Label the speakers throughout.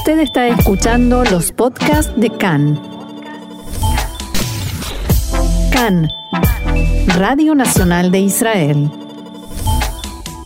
Speaker 1: Usted está escuchando los podcasts de CAN. CAN, Radio Nacional de Israel.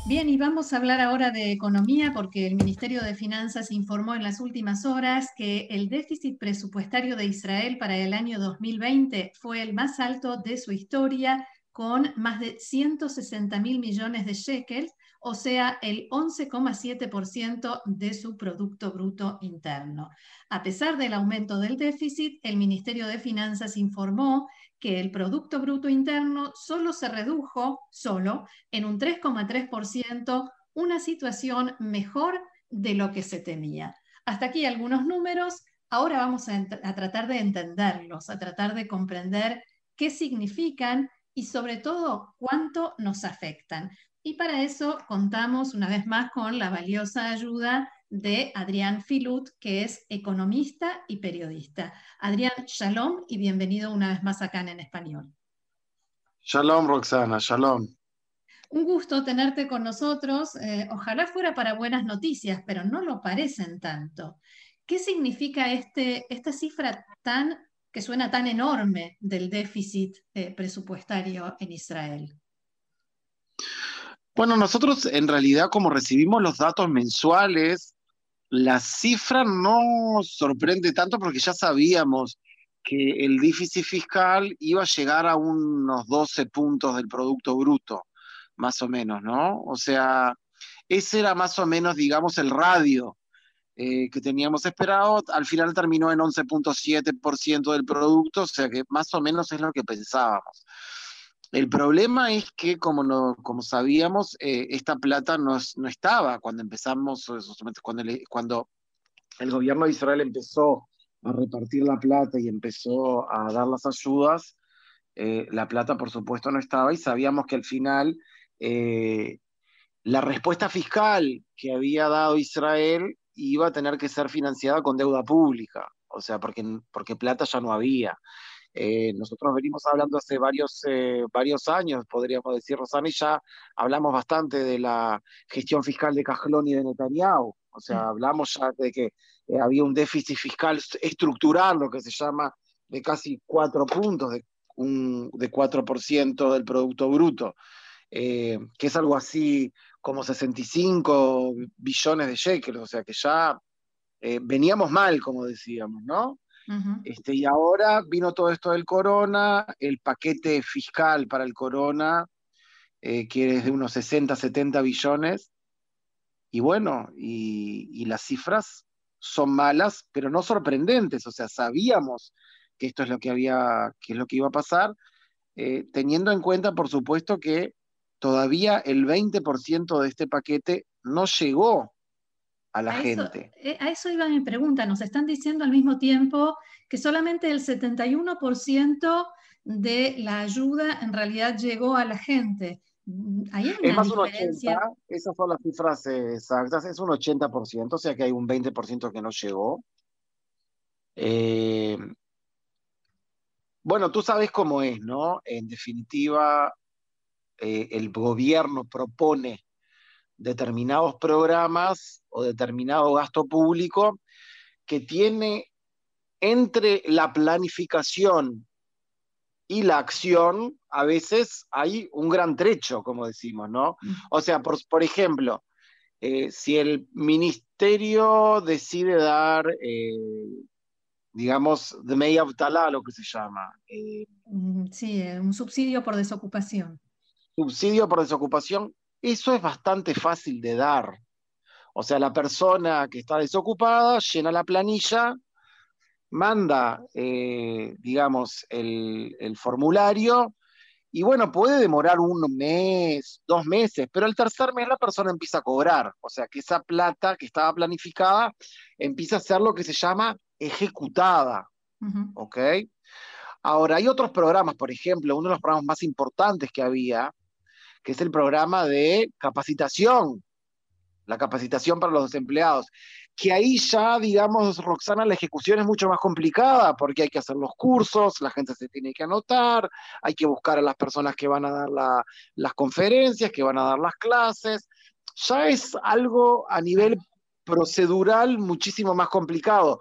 Speaker 2: Bien, y vamos a hablar ahora de economía porque el Ministerio de Finanzas informó en las últimas horas que el déficit presupuestario de Israel para el año 2020 fue el más alto de su historia, con más de 160 mil millones de shekels, o sea, el 11,7% de su Producto Bruto Interno. A pesar del aumento del déficit, el Ministerio de Finanzas informó que el Producto Bruto Interno solo se redujo, solo, en un 3,3%, una situación mejor de lo que se temía. Hasta aquí algunos números. Ahora vamos a, a tratar de entenderlos, a tratar de comprender qué significan y sobre todo cuánto nos afectan. Y para eso contamos una vez más con la valiosa ayuda de Adrián Filut, que es economista y periodista. Adrián, shalom y bienvenido una vez más acá en, español.
Speaker 3: Shalom, Roxana, shalom.
Speaker 2: Un gusto tenerte con nosotros. Eh, ojalá fuera para buenas noticias, pero no lo parecen tanto. ¿Qué significa este, esta cifra tan que suena tan enorme del déficit eh, presupuestario en Israel?
Speaker 3: Bueno, nosotros en realidad como recibimos los datos mensuales, la cifra no sorprende tanto porque ya sabíamos que el déficit fiscal iba a llegar a unos 12 puntos del Producto Bruto, más o menos, ¿no? O sea, ese era más o menos, digamos, el radio eh, que teníamos esperado. Al final terminó en 11.7% del producto, o sea que más o menos es lo que pensábamos. El problema es que, como, no, como sabíamos, eh, esta plata no, no, estaba cuando empezamos, cuando, cuando el gobierno de Israel empezó a repartir la plata y empezó a dar las ayudas, eh, la plata por supuesto no estaba y sabíamos que al final eh, la respuesta fiscal que había dado Israel iba a tener que ser financiada con deuda pública, o sea, porque, porque plata ya no había. Eh, nosotros venimos hablando hace varios, eh, varios años, podríamos decir, Rosana, y ya hablamos bastante de la gestión fiscal de Cajlón y de Netanyahu. O sea, hablamos ya de que eh, había un déficit fiscal estructural, lo que se llama, de casi cuatro puntos, de, un, de 4% del Producto Bruto, que es algo así como 65 billones de shekels, o sea que ya veníamos mal, como decíamos, ¿no? Este, y ahora vino todo esto del corona, el paquete fiscal para el corona, eh, que es de unos 60, 70 billones, y bueno, y, las cifras son malas, pero no sorprendentes, o sea, sabíamos que esto es lo que había, que es lo que iba a pasar, eh, teniendo en cuenta, por supuesto, que todavía el 20% de este paquete no llegó a la gente.
Speaker 2: Eh, a eso iba mi pregunta. Nos están diciendo al mismo tiempo que solamente el 71% de la ayuda en realidad llegó a la gente. ¿Hay es más un 80,
Speaker 3: esas son las cifras exactas, es un 80%, o sea que hay un 20% que no llegó. Eh, bueno, tú sabes cómo es, ¿no? En definitiva, eh, el gobierno propone determinados programas o determinado gasto público que tiene entre la planificación y la acción, a veces hay un gran trecho, como decimos, ¿no? O sea, por, por ejemplo, eh, si el ministerio decide dar, eh, digamos, de media lo que se llama.
Speaker 2: Eh, sí, un subsidio por desocupación.
Speaker 3: Subsidio por desocupación, eso es bastante fácil de dar. O sea, la persona que está desocupada llena la planilla, manda, eh, digamos, el, formulario y bueno, puede demorar un mes, dos meses, pero el tercer mes la persona empieza a cobrar. O sea, que esa plata que estaba planificada empieza a ser lo que se llama ejecutada. ¿Ok? Ahora, hay otros programas, por ejemplo, uno de los programas más importantes que había, que es el programa de capacitación, la capacitación para los desempleados, que ahí ya, digamos, Roxana, la ejecución es mucho más complicada porque hay que hacer los cursos, la gente se tiene que anotar, hay que buscar a las personas que van a dar las conferencias, que van a dar las clases. Ya es algo a nivel procedural muchísimo más complicado.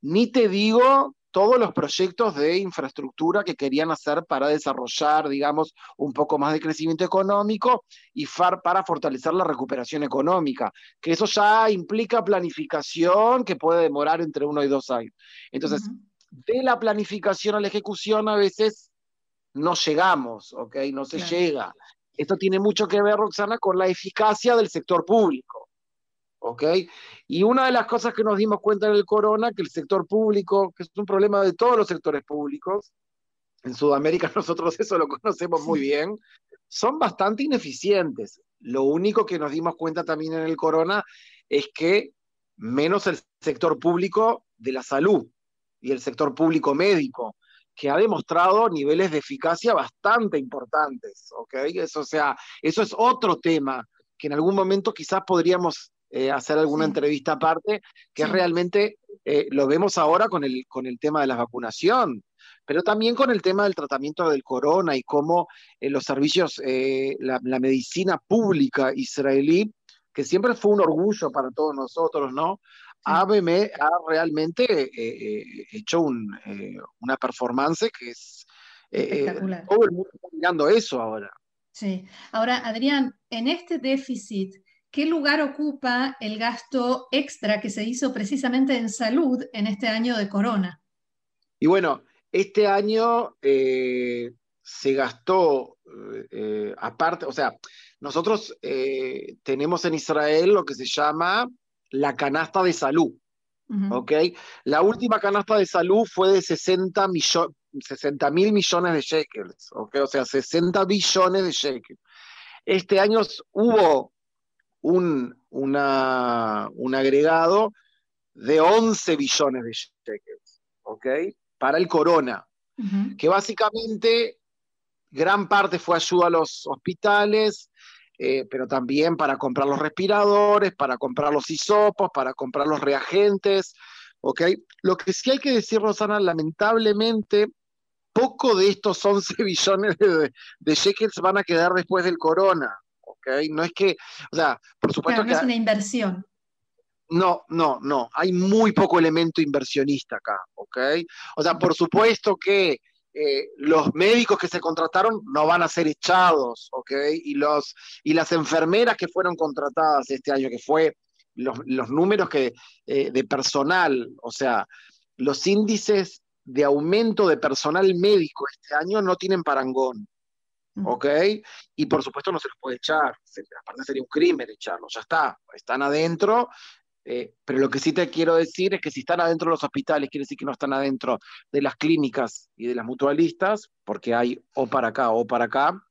Speaker 3: Ni te digo todos los proyectos de infraestructura que querían hacer para desarrollar, digamos, un poco más de crecimiento económico y para fortalecer la recuperación económica, que eso ya implica planificación que puede demorar entre uno y dos años. Entonces, de la planificación a la ejecución a veces no llegamos, ¿ok? No se llega. Esto tiene mucho que ver, Roxana, con la eficacia del sector público. ¿Ok? Y una de las cosas que nos dimos cuenta en el corona, que el sector público, que es un problema de todos los sectores públicos, en Sudamérica nosotros eso lo conocemos muy bien, son bastante ineficientes. Lo único que nos dimos cuenta también en el corona es que menos el sector público de la salud y el sector público médico, que ha demostrado niveles de eficacia bastante importantes, ¿ok? Eso, o sea, eso es otro tema que en algún momento quizás podríamos eh, hacer alguna entrevista aparte, que realmente eh, lo vemos ahora con el, con el tema de la vacunación, pero también con el tema del tratamiento del corona y cómo eh, los servicios, la, medicina pública israelí, que siempre fue un orgullo para todos nosotros, ¿no? Ha, ha realmente hecho una performance que es...
Speaker 2: Espectacular.
Speaker 3: todo el mundo está mirando eso ahora.
Speaker 2: Sí. Ahora, Adrián, en este déficit ¿Qué lugar ocupa el gasto extra que se hizo precisamente en salud en este año de corona?
Speaker 3: Y bueno, este año eh, se gastó, eh, aparte, o sea, nosotros eh, tenemos en Israel lo que se llama la canasta de salud. ¿ok? La última canasta de salud fue de 60 mil millones de shekels, ¿ok? O sea, 60 billones de shekels. Este año hubo un, un agregado de 11 billones de shekels, ¿ok? Para el corona, que básicamente gran parte fue ayuda a los hospitales, eh, pero también para comprar los respiradores, para comprar los hisopos, para comprar los reagentes, ¿ok? Lo que sí hay que decir, Rosana, lamentablemente, poco de estos 11 billones de, de shekels van a quedar después del corona. No es que, o sea, por supuesto
Speaker 2: que... es una inversión.
Speaker 3: No, no, no, hay muy poco elemento inversionista acá, ¿ok? O sea, por supuesto que eh, los médicos que se contrataron no van a ser echados, ¿ok? Y, los, y las enfermeras que fueron contratadas este año, que fue los, números que, eh, de personal, o sea, los índices de aumento de personal médico este año no tienen parangón. ¿Ok? Y por supuesto no se los puede echar, aparte sería un crimen echarlos, ya está, están adentro, eh, pero lo que sí te quiero decir es que si están adentro de los hospitales, quiere decir que no están adentro de las clínicas y de las mutualistas, porque hay o para acá o para acá.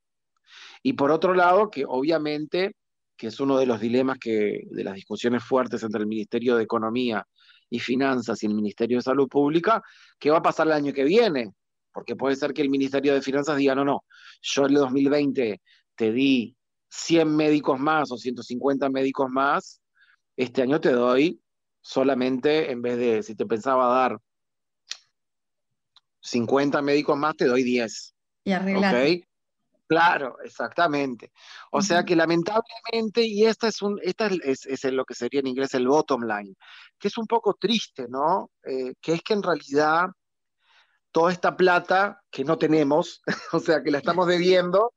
Speaker 3: Y por otro lado, que obviamente, que es uno de los dilemas que, de las discusiones fuertes entre el Ministerio de Economía y Finanzas y el Ministerio de Salud Pública, ¿qué va a pasar el año que viene? Porque puede ser que el Ministerio de Finanzas diga, no, no, yo en el 2020 te di 100 médicos más o 150 médicos más, este año te doy solamente, en vez de, si te pensaba dar 50 médicos más, te doy 10.
Speaker 2: Y arreglar.
Speaker 3: Claro, exactamente. O sea que lamentablemente, y esta es un, esta es, es, lo que sería en inglés el bottom line, que es un poco triste, ¿no? Eh, que es que en realidad toda esta plata que no tenemos, o sea, que la estamos debiendo,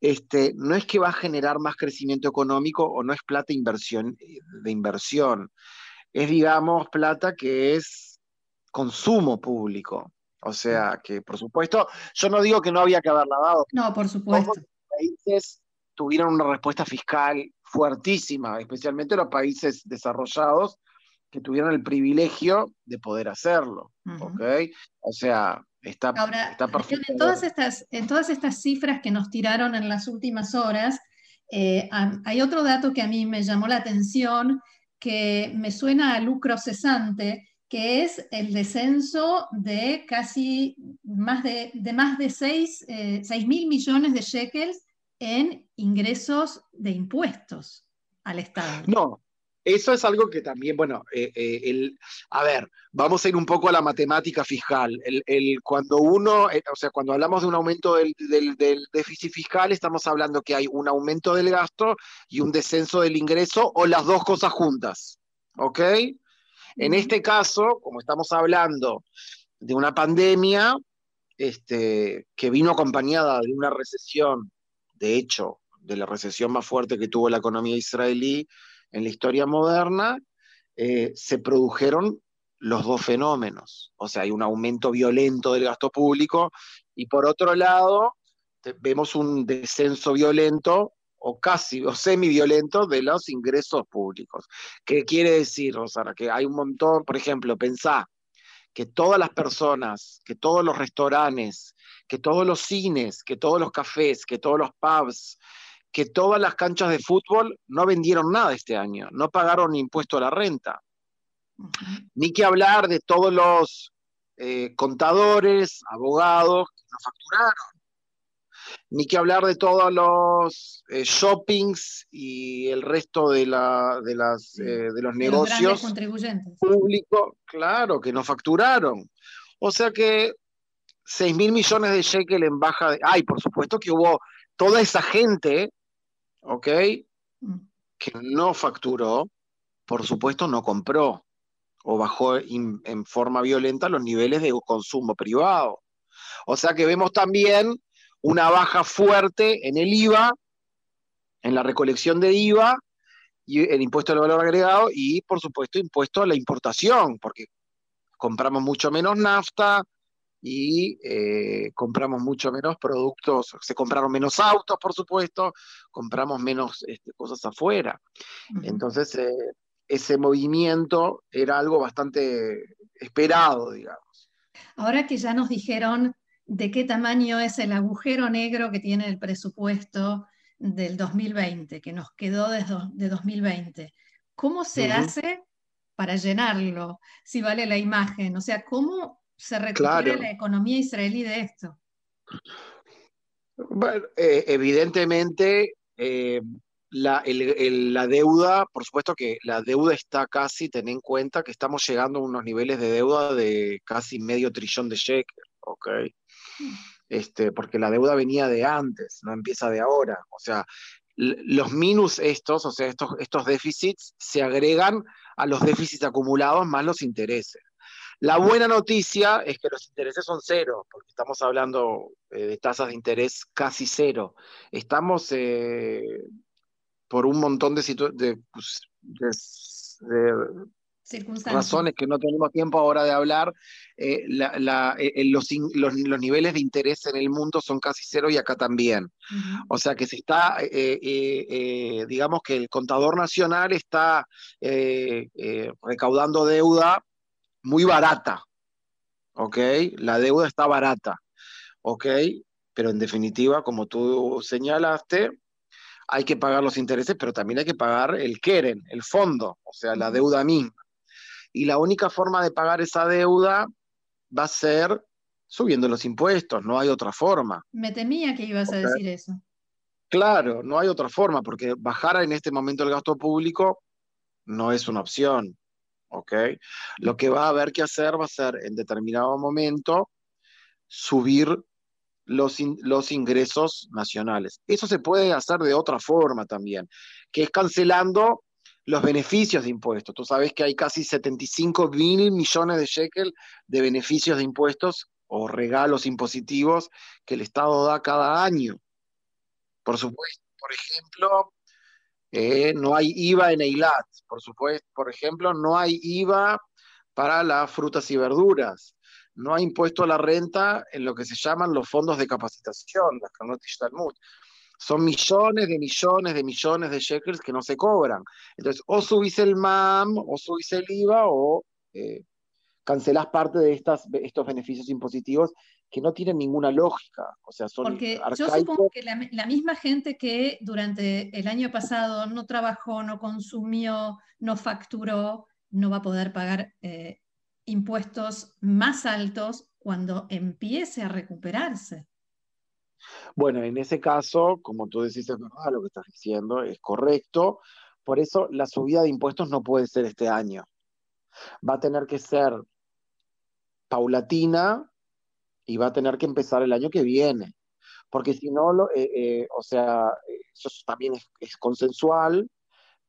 Speaker 3: este, no es que va a generar más crecimiento económico o no es plata inversión, de inversión, es, digamos, plata que es consumo público. O sea, que por supuesto, yo no digo que no había que haberla dado.
Speaker 2: No, por supuesto.
Speaker 3: los países tuvieron una respuesta fiscal fuertísima, especialmente los países desarrollados, que tuvieron el privilegio de poder hacerlo. ¿Ok? O sea, está,
Speaker 2: Ahora, En todas, estas, en todas estas cifras que nos tiraron en las últimas horas, eh, hay otro dato que a mí me llamó la atención, que me suena a lucro cesante, que es el descenso de casi más de, de más de 6 eh, mil millones de shekels en ingresos de impuestos al Estado.
Speaker 3: No, eso es algo que también, bueno, eh, eh, el, a ver, vamos a ir un poco a la matemática fiscal. El, cuando uno, eh, o sea, cuando hablamos de un aumento del, déficit fiscal, estamos hablando que hay un aumento del gasto y un descenso del ingreso o las dos cosas juntas. ¿ok? En este caso, como estamos hablando de una pandemia este, que vino acompañada de una recesión, de hecho, de la recesión más fuerte que tuvo la economía israelí en la historia moderna, eh, se produjeron los dos fenómenos. O sea, hay un aumento violento del gasto público y por otro lado vemos un descenso violento o casi o semi-violento de los ingresos públicos. ¿Qué quiere decir, Rosana? Que hay un montón, por ejemplo, pensá que todas las personas, que todos los restaurantes, que todos los cines, que todos los cafés, que todos los pubs, que todas las canchas de fútbol no vendieron nada este año, no pagaron impuesto a la renta. Ni que hablar de todos los eh, contadores, abogados que no facturaron ni que hablar de todos los eh, shoppings y el resto de, la, de, las, eh, de los negocios públicos, claro, que no facturaron. O sea que 6 mil millones de shekel en baja de... Ay, por supuesto que hubo toda esa gente, ¿ok? Mm. Que no facturó, por supuesto no compró o bajó en forma violenta los niveles de consumo privado. O sea que vemos también una baja fuerte en el IVA, en la recolección de IVA, y el impuesto al valor agregado y, por supuesto, impuesto a la importación, porque compramos mucho menos nafta y eh, compramos mucho menos productos, se compraron menos autos, por supuesto, compramos menos este, cosas afuera. Entonces, eh, ese movimiento era algo bastante esperado, digamos.
Speaker 2: Ahora que ya nos dijeron de qué tamaño es el agujero negro que tiene el presupuesto del 2020, que nos quedó de 2020. ¿Cómo se hace para llenarlo? Si vale la imagen, o sea, ¿cómo se recupera la economía israelí de esto?
Speaker 3: Bueno, eh, evidentemente eh, la, la, deuda, por supuesto que la deuda está casi, ten en cuenta que estamos llegando a unos niveles de deuda de casi medio trillón de shekel, ¿ok? este, porque la deuda venía de antes, no empieza de ahora. O sea, los minus estos, o sea, estos, estos déficits se agregan a los déficits acumulados más los intereses. La buena noticia es que los intereses son cero, porque estamos hablando eh, de tasas de interés casi cero. Estamos eh, por un montón de, de, pues, de razones que no tenemos tiempo ahora de hablar, eh, los, niveles de interés en el mundo son casi cero y acá también. O sea que se está, digamos que el contador nacional está recaudando deuda muy barata, ¿ok? La deuda está barata, ¿ok? Pero en definitiva, como tú señalaste, hay que pagar los intereses, pero también hay que pagar el Keren, el fondo, o sea, la deuda misma y la única forma de pagar esa deuda va a ser subiendo los impuestos, no hay otra forma.
Speaker 2: Me temía que ibas a decir eso.
Speaker 3: Claro, no hay otra forma, porque bajar en este momento el gasto público no es una opción. ¿Ok? Lo que va a haber que hacer va a ser en determinado momento subir los, los ingresos nacionales. Eso se puede hacer de otra forma también, que es cancelando los beneficios de impuestos. Tú sabes que hay casi 75 mil millones de shekel de beneficios de impuestos o regalos impositivos que el Estado da cada año. Por supuesto, por ejemplo, eh, no hay IVA en Eilat. Por supuesto, por ejemplo, no hay IVA para las frutas y verduras. No hay impuesto a la renta en lo que se llaman los fondos de capacitación, las Talmud son millones de millones de millones de shekels que no se cobran. Entonces, o subís el MAM, o subís el IVA, o eh, cancelás parte de estas, estos beneficios impositivos que no tienen ninguna lógica. O sea, son
Speaker 2: Porque yo supongo que la, misma gente que durante el año pasado no trabajó, no consumió, no facturó, no va a poder pagar eh, impuestos más altos cuando empiece a recuperarse.
Speaker 3: Bueno, en ese caso, como tú decís, es verdad lo que estás diciendo, es correcto. Por eso la subida de impuestos no puede ser este año. Va a tener que ser paulatina y va a tener que empezar el año que viene. Porque si no, lo, eh, eh, o sea, eso también es, consensual,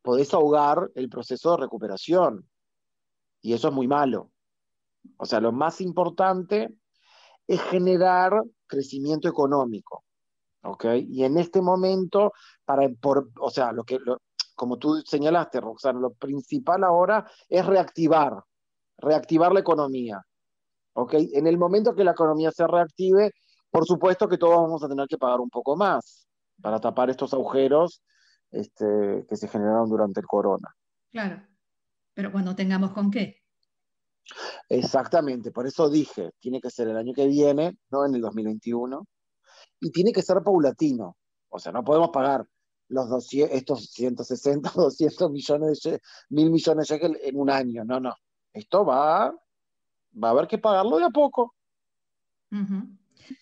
Speaker 3: podés ahogar el proceso de recuperación. Y eso es muy malo. O sea, lo más importante es generar crecimiento económico. ¿Ok? Y en este momento, para, o sea, lo que, como tú señalaste, Roxana, lo principal ahora es reactivar, reactivar la economía. ¿Ok? En el momento que la economía se reactive, por supuesto que todos vamos a tener que pagar un poco más para tapar estos agujeros este, que se generaron durante el corona.
Speaker 2: Claro, pero cuando tengamos con qué.
Speaker 3: Exactamente, por eso dije, tiene que ser el año que viene, no en el 2021, y tiene que ser paulatino. O sea, no podemos pagar los 200, estos 160, 200 millones de mil millones de shekel en un año. No, no. Esto va, va a haber que pagarlo de a poco.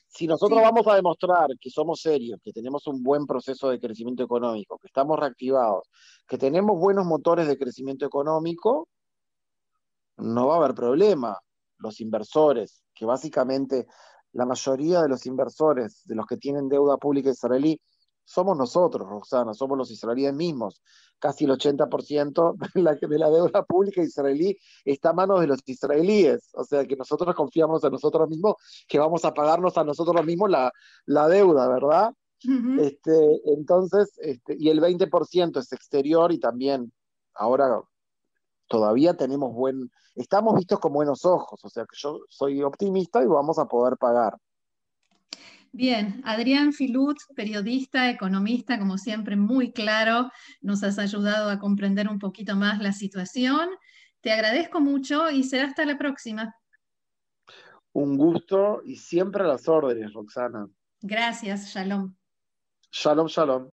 Speaker 3: Si nosotros vamos a demostrar que somos serios, que tenemos un buen proceso de crecimiento económico, que estamos reactivados, que tenemos buenos motores de crecimiento económico, no va a haber problema. Los inversores, que básicamente la mayoría de los inversores, de los que tienen deuda pública israelí, somos nosotros, Roxana, somos los israelíes mismos. Casi el 80% de la, de la deuda pública israelí está a manos de los israelíes. O sea que nosotros confiamos en nosotros mismos que vamos a pagarnos a nosotros mismos la, la deuda, ¿verdad? este, entonces, este, y el 20% es exterior y también ahora todavía tenemos buen, estamos vistos con buenos ojos, o sea que yo soy optimista y vamos a poder pagar.
Speaker 2: Bien, Adrián Filut, periodista, economista, como siempre, muy claro, nos has ayudado a comprender un poquito más la situación. Te agradezco mucho y será hasta la próxima.
Speaker 3: Un gusto y siempre a las órdenes, Roxana.
Speaker 2: Gracias, shalom.
Speaker 3: Shalom, shalom.